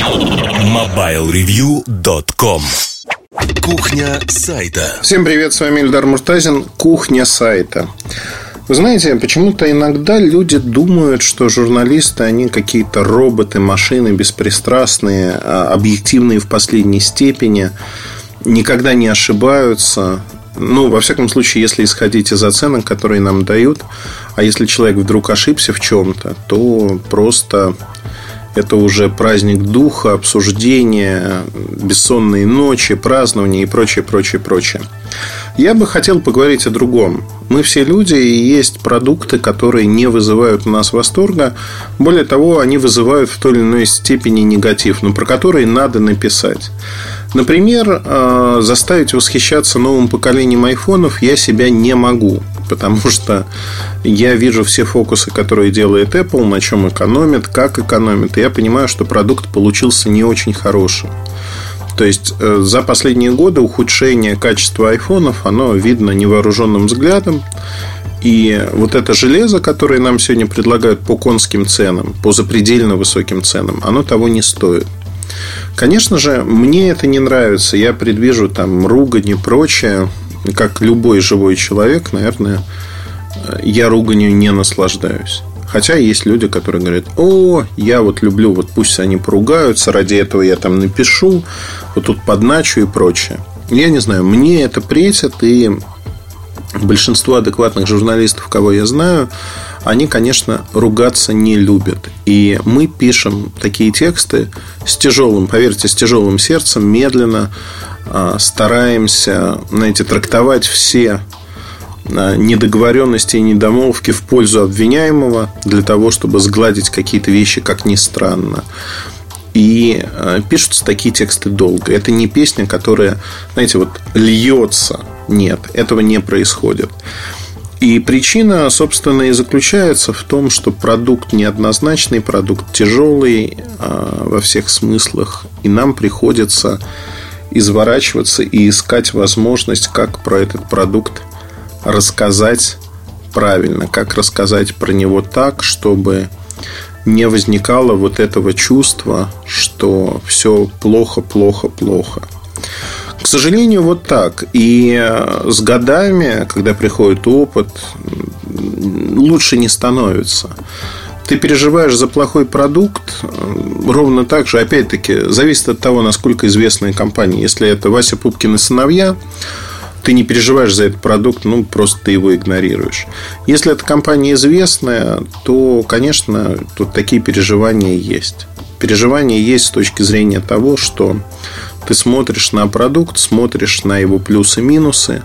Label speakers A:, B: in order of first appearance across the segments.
A: MobileReview.com Кухня сайта.
B: Всем привет, с вами Ильдар Муртазин Кухня сайта вы знаете, почему-то иногда люди думают, что журналисты, они какие-то роботы, машины беспристрастные, а, объективные в последней степени, никогда не ошибаются. Ну, во всяком случае, если исходить из оценок, которые нам дают, а если человек вдруг ошибся в чем-то, то просто это уже праздник духа, обсуждение, бессонные ночи, празднование и прочее, прочее, прочее. Я бы хотел поговорить о другом. Мы все люди, и есть продукты, которые не вызывают у нас восторга. Более того, они вызывают в той или иной степени негатив, но про которые надо написать. Например, э, заставить восхищаться новым поколением айфонов я себя не могу потому что я вижу все фокусы, которые делает Apple, на чем экономит, как экономит, и я понимаю, что продукт получился не очень хорошим. То есть э, за последние годы ухудшение качества айфонов, оно видно невооруженным взглядом. И вот это железо, которое нам сегодня предлагают по конским ценам, по запредельно высоким ценам, оно того не стоит. Конечно же, мне это не нравится. Я предвижу там ругань и прочее как любой живой человек, наверное, я руганью не наслаждаюсь. Хотя есть люди, которые говорят, о, я вот люблю, вот пусть они поругаются, ради этого я там напишу, вот тут подначу и прочее. Я не знаю, мне это претит, и большинство адекватных журналистов, кого я знаю, они, конечно, ругаться не любят. И мы пишем такие тексты с тяжелым, поверьте, с тяжелым сердцем, медленно, а, стараемся, знаете, трактовать все а, недоговоренности и недомолвки в пользу обвиняемого для того, чтобы сгладить какие-то вещи, как ни странно. И а, пишутся такие тексты долго. Это не песня, которая, знаете, вот льется. Нет, этого не происходит. И причина, собственно, и заключается в том, что продукт неоднозначный, продукт тяжелый во всех смыслах, и нам приходится изворачиваться и искать возможность, как про этот продукт рассказать правильно, как рассказать про него так, чтобы не возникало вот этого чувства, что все плохо, плохо, плохо. К сожалению, вот так. И с годами, когда приходит опыт, лучше не становится ты переживаешь за плохой продукт, э, ровно так же, опять-таки, зависит от того, насколько известная компания. Если это Вася Пупкин и сыновья, ты не переживаешь за этот продукт, ну, просто ты его игнорируешь. Если эта компания известная, то, конечно, тут такие переживания есть. Переживания есть с точки зрения того, что ты смотришь на продукт, смотришь на его плюсы-минусы,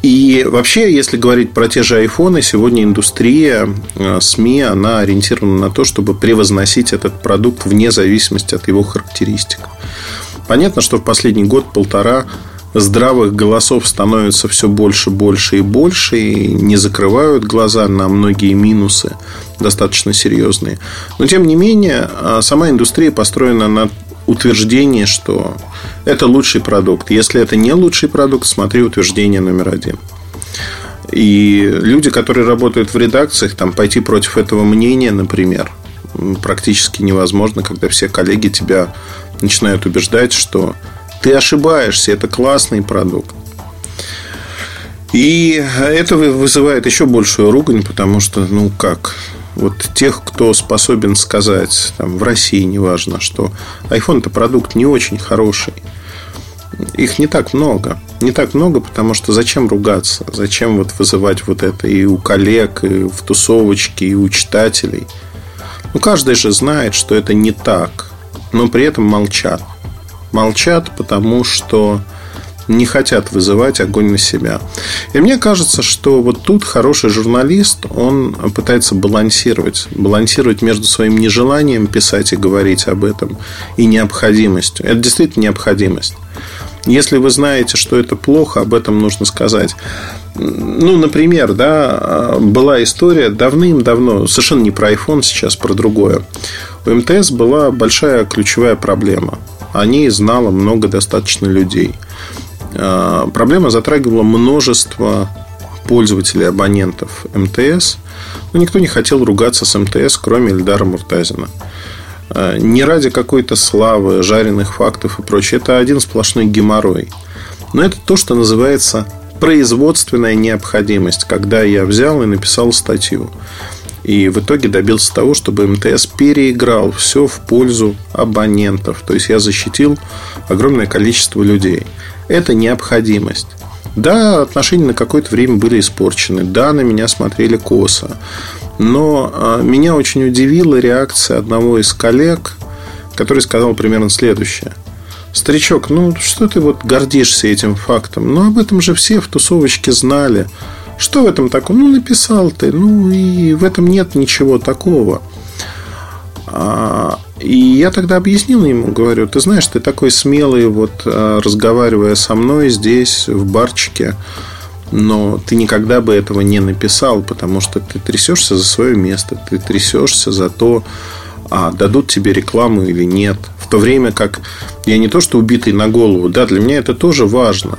B: и вообще, если говорить про те же айфоны, сегодня индустрия э, СМИ, она ориентирована на то, чтобы превозносить этот продукт вне зависимости от его характеристик. Понятно, что в последний год-полтора здравых голосов становится все больше, больше и больше, и не закрывают глаза на многие минусы, достаточно серьезные. Но, тем не менее, э, сама индустрия построена на утверждение, что это лучший продукт. Если это не лучший продукт, смотри утверждение номер один. И люди, которые работают в редакциях, там пойти против этого мнения, например, практически невозможно, когда все коллеги тебя начинают убеждать, что ты ошибаешься, это классный продукт. И это вызывает еще большую ругань, потому что, ну как, вот тех, кто способен сказать там, в России, неважно, что iPhone это продукт не очень хороший. Их не так много. Не так много, потому что зачем ругаться? Зачем вот вызывать вот это и у коллег, и в тусовочке, и у читателей? Ну, каждый же знает, что это не так. Но при этом молчат. Молчат, потому что не хотят вызывать огонь на себя. И мне кажется, что вот тут хороший журналист, он пытается балансировать. Балансировать между своим нежеланием писать и говорить об этом и необходимостью. Это действительно необходимость. Если вы знаете, что это плохо, об этом нужно сказать. Ну, например, да, была история давным-давно, совершенно не про iPhone сейчас, про другое. У МТС была большая ключевая проблема. О ней знало много достаточно людей. А, проблема затрагивала множество пользователей, абонентов МТС. Но никто не хотел ругаться с МТС, кроме Эльдара Муртазина. Э, не ради какой-то славы, жареных фактов и прочее. Это один сплошной геморрой. Но это то, что называется производственная необходимость, когда я взял и написал статью. И в итоге добился того, чтобы МТС переиграл все в пользу абонентов. То есть я защитил огромное количество людей. Это необходимость. Да, отношения на какое-то время были испорчены. Да, на меня смотрели косо. Но а, меня очень удивила реакция одного из коллег, который сказал примерно следующее. Старичок, ну что ты вот гордишься этим фактом? Ну об этом же все в тусовочке знали. Что в этом такого? Ну написал ты, ну и в этом нет ничего такого. А, и я тогда объяснил ему, говорю, ты знаешь, ты такой смелый, вот а, разговаривая со мной здесь, в барчике, но ты никогда бы этого не написал, потому что ты трясешься за свое место, ты трясешься за то, а дадут тебе рекламу или нет. В то время как я не то, что убитый на голову, да, для меня это тоже важно.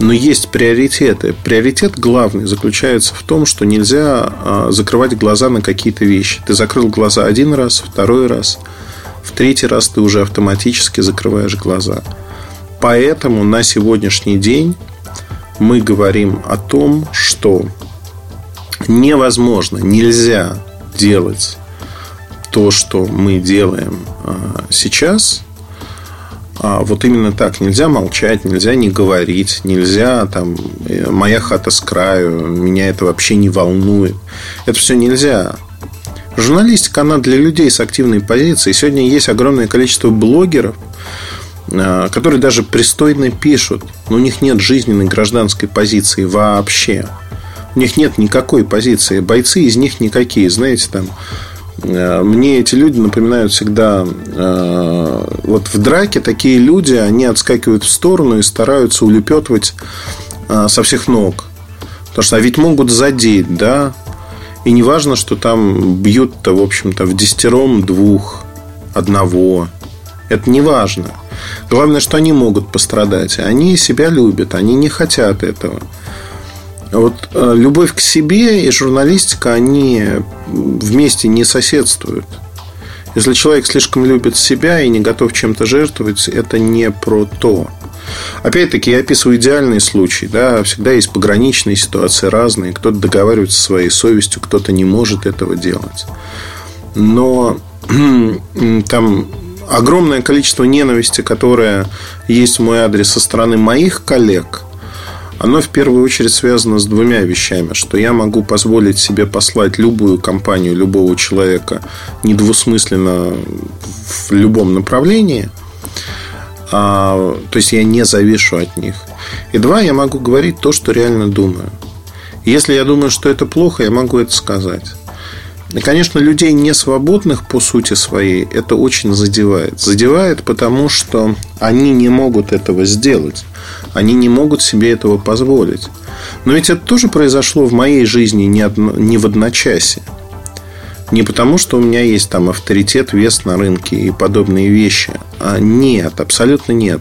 B: Но есть приоритеты. Приоритет главный заключается в том, что нельзя а, закрывать глаза на какие-то вещи. Ты закрыл глаза один раз, второй раз, в третий раз ты уже автоматически закрываешь глаза. Поэтому на сегодняшний день мы говорим о том, что невозможно, нельзя делать то, что мы делаем а, сейчас, а вот именно так. Нельзя молчать, нельзя не говорить, нельзя там э, моя хата с краю, меня это вообще не волнует. Это все нельзя. Журналистика, она для людей с активной позицией. Сегодня есть огромное количество блогеров, Э, которые даже пристойно пишут, но у них нет жизненной гражданской позиции вообще. У них нет никакой позиции. Бойцы из них никакие. Знаете, там мне эти люди напоминают всегда э, вот в драке такие люди, они отскакивают в сторону и стараются улепетывать со всех ног. Потому что а ведь могут задеть, да. И не важно, что там бьют-то, в общем-то, в десятером двух, одного. Это не важно. Главное, что они могут пострадать. Они себя любят, они не хотят этого. Вот э, любовь к себе и журналистика, они вместе не соседствуют. Если человек слишком любит себя и не готов чем-то жертвовать, это не про то. Опять-таки, я описываю идеальный случай. Да? Всегда есть пограничные ситуации разные. Кто-то договаривается со своей совестью, кто-то не может этого делать. Но там огромное количество ненависти, которое есть в мой адрес со стороны моих коллег, оно в первую очередь связано с двумя вещами, что я могу позволить себе послать любую компанию, любого человека недвусмысленно в любом направлении, а, то есть я не завишу от них. И два, я могу говорить то, что реально думаю. Если я думаю, что это плохо, я могу это сказать. И, конечно, людей не свободных по сути своей это очень задевает. Задевает, потому что они не могут этого сделать. Они не могут себе этого позволить. Но ведь это тоже произошло в моей жизни не, одно, не в одночасье. Не потому, что у меня есть там авторитет, вес на рынке и подобные вещи. А нет, абсолютно нет.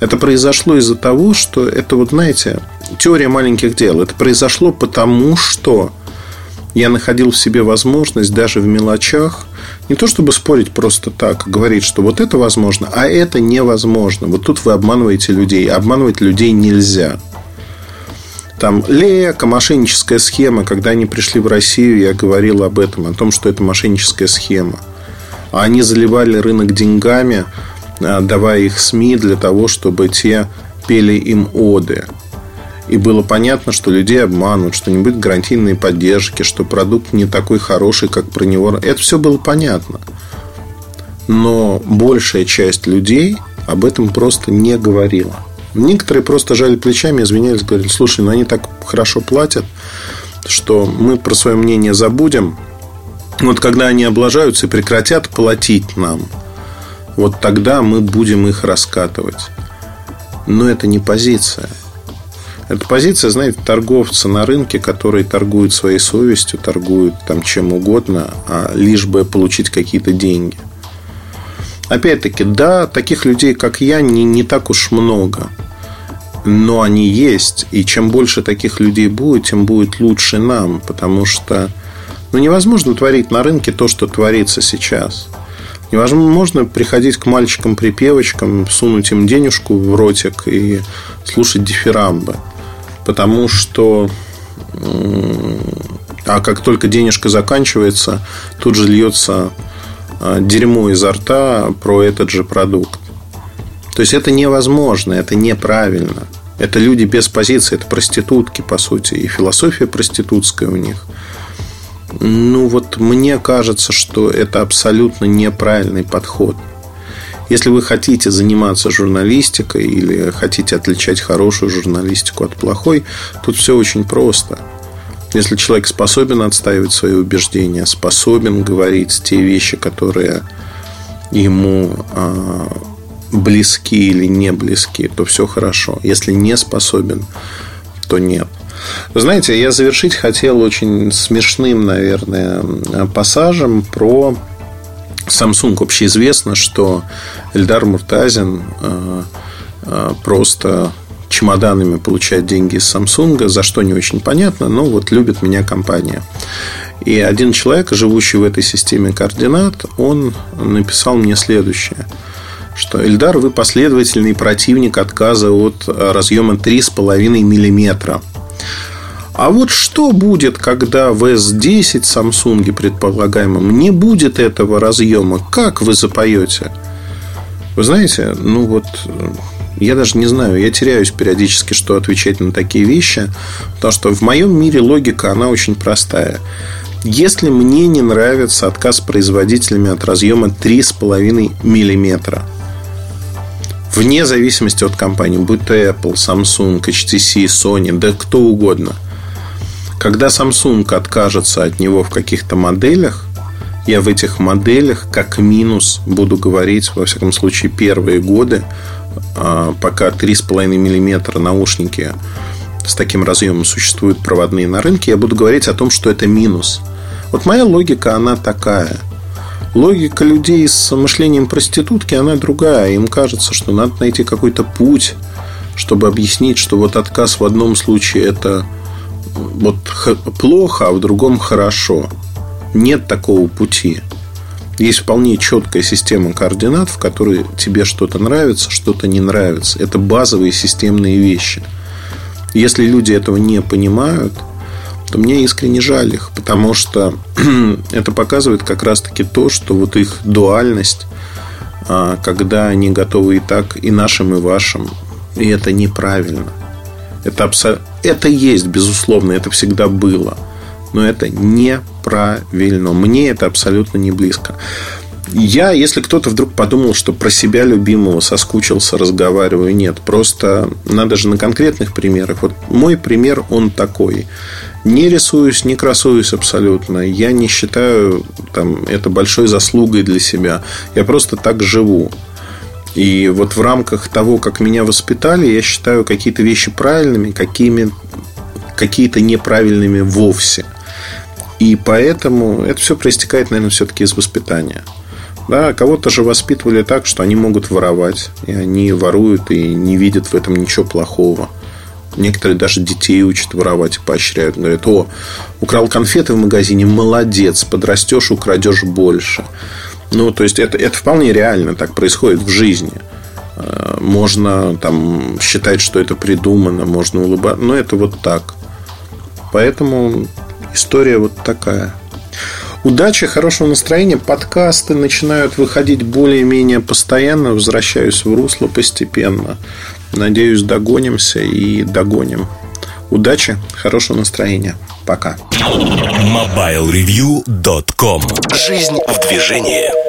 B: Это произошло из-за того, что это вот, знаете, теория маленьких дел. Это произошло потому, что я находил в себе возможность даже в мелочах не то чтобы спорить просто так, говорить, что вот это возможно, а это невозможно. Вот тут вы обманываете людей. Обманывать людей нельзя. Там лека, мошенническая схема. Когда они пришли в Россию, я говорил об этом, о том, что это мошенническая схема. А они заливали рынок деньгами, а, давая их СМИ для того, чтобы те пели им оды. И было понятно, что людей обманут, что не будет гарантийной поддержки, что продукт не такой хороший, как про него. Это все было понятно. Но большая часть людей об этом просто не говорила. Некоторые просто жали плечами, извинялись, говорили, слушай, ну они так хорошо платят, что мы про свое мнение забудем. Вот когда они облажаются и прекратят платить нам, вот тогда мы будем их раскатывать. Но это не позиция. Это позиция, знаете, торговца на рынке, который торгует своей совестью, торгует там чем угодно, а лишь бы получить какие-то деньги. Опять-таки, да, таких людей, как я, не, не так уж много. Но они есть. И чем больше таких людей будет, тем будет лучше нам. Потому что ну, невозможно творить на рынке то, что творится сейчас. Невозможно приходить к мальчикам-припевочкам, сунуть им денежку в ротик и слушать дифирамбы. Потому что а как только денежка заканчивается, тут же льется а, дерьмо изо рта про этот же продукт. То есть это невозможно, это неправильно. Это люди без позиции, это проститутки, по сути, и философия проститутская у них. Ну вот мне кажется, что это абсолютно неправильный подход. Если вы хотите заниматься журналистикой или хотите отличать хорошую журналистику от плохой, тут все очень просто. Если человек способен отстаивать свои убеждения, способен говорить те вещи, которые ему а, близки или не близки, то все хорошо. Если не способен, то нет. Знаете, я завершить хотел очень смешным, наверное, пассажем про Samsung. Общеизвестно, что Эльдар Муртазин э, э, просто чемоданами получает деньги из Samsung, за что не очень понятно, но вот любит меня компания. И один человек, живущий в этой системе координат, он написал мне следующее – что Эльдар, вы последовательный противник отказа от разъема 3,5 мм. А вот что будет, когда в S10 Samsung предполагаемом не будет этого разъема? Как вы запоете? Вы знаете, ну вот я даже не знаю, я теряюсь периодически, что отвечать на такие вещи, потому что в моем мире логика, она очень простая. Если мне не нравится отказ производителями от разъема 3,5 миллиметра, вне зависимости от компании, будь то Apple, Samsung, HTC, Sony, да кто угодно. Когда Samsung откажется от него в каких-то моделях, я в этих моделях как минус буду говорить, во всяком случае, первые годы, а, пока 3,5 мм наушники с таким разъемом существуют проводные на рынке, я буду говорить о том, что это минус. Вот моя логика, она такая – Логика людей с мышлением проститутки, она другая. Им кажется, что надо найти какой-то путь, чтобы объяснить, что вот отказ в одном случае это вот плохо, а в другом хорошо. Нет такого пути. Есть вполне четкая система координат, в которой тебе что-то нравится, что-то не нравится. Это базовые системные вещи. Если люди этого не понимают – то мне искренне жаль их, потому что это показывает как раз-таки то, что вот их дуальность, а, когда они готовы и так, и нашим, и вашим, и это неправильно. Это, абсо... это есть, безусловно, это всегда было. Но это неправильно. Мне это абсолютно не близко. Я, если кто-то вдруг подумал, что про себя любимого соскучился, разговариваю, нет. Просто надо же на конкретных примерах. Вот мой пример, он такой. Не рисуюсь, не красуюсь абсолютно. Я не считаю там, это большой заслугой для себя. Я просто так живу. И вот в рамках того, как меня воспитали, я считаю какие-то вещи правильными, какими, какие-то неправильными вовсе. И поэтому это все проистекает, наверное, все-таки из воспитания. Да, кого-то же воспитывали так, что они могут воровать, и они воруют и не видят в этом ничего плохого. Некоторые даже детей учат воровать и поощряют. Говорят, о, украл конфеты в магазине, молодец, подрастешь, украдешь больше. Ну, то есть, это, это вполне реально так происходит в жизни. Э, можно там считать, что это придумано, можно улыбаться, но это вот так. Поэтому история вот такая. Удачи, хорошего настроения. Подкасты начинают выходить более-менее постоянно. Возвращаюсь в русло постепенно. Надеюсь, догонимся и догоним. Удачи, хорошего настроения. Пока.
A: MobileReview.com Жизнь в движении.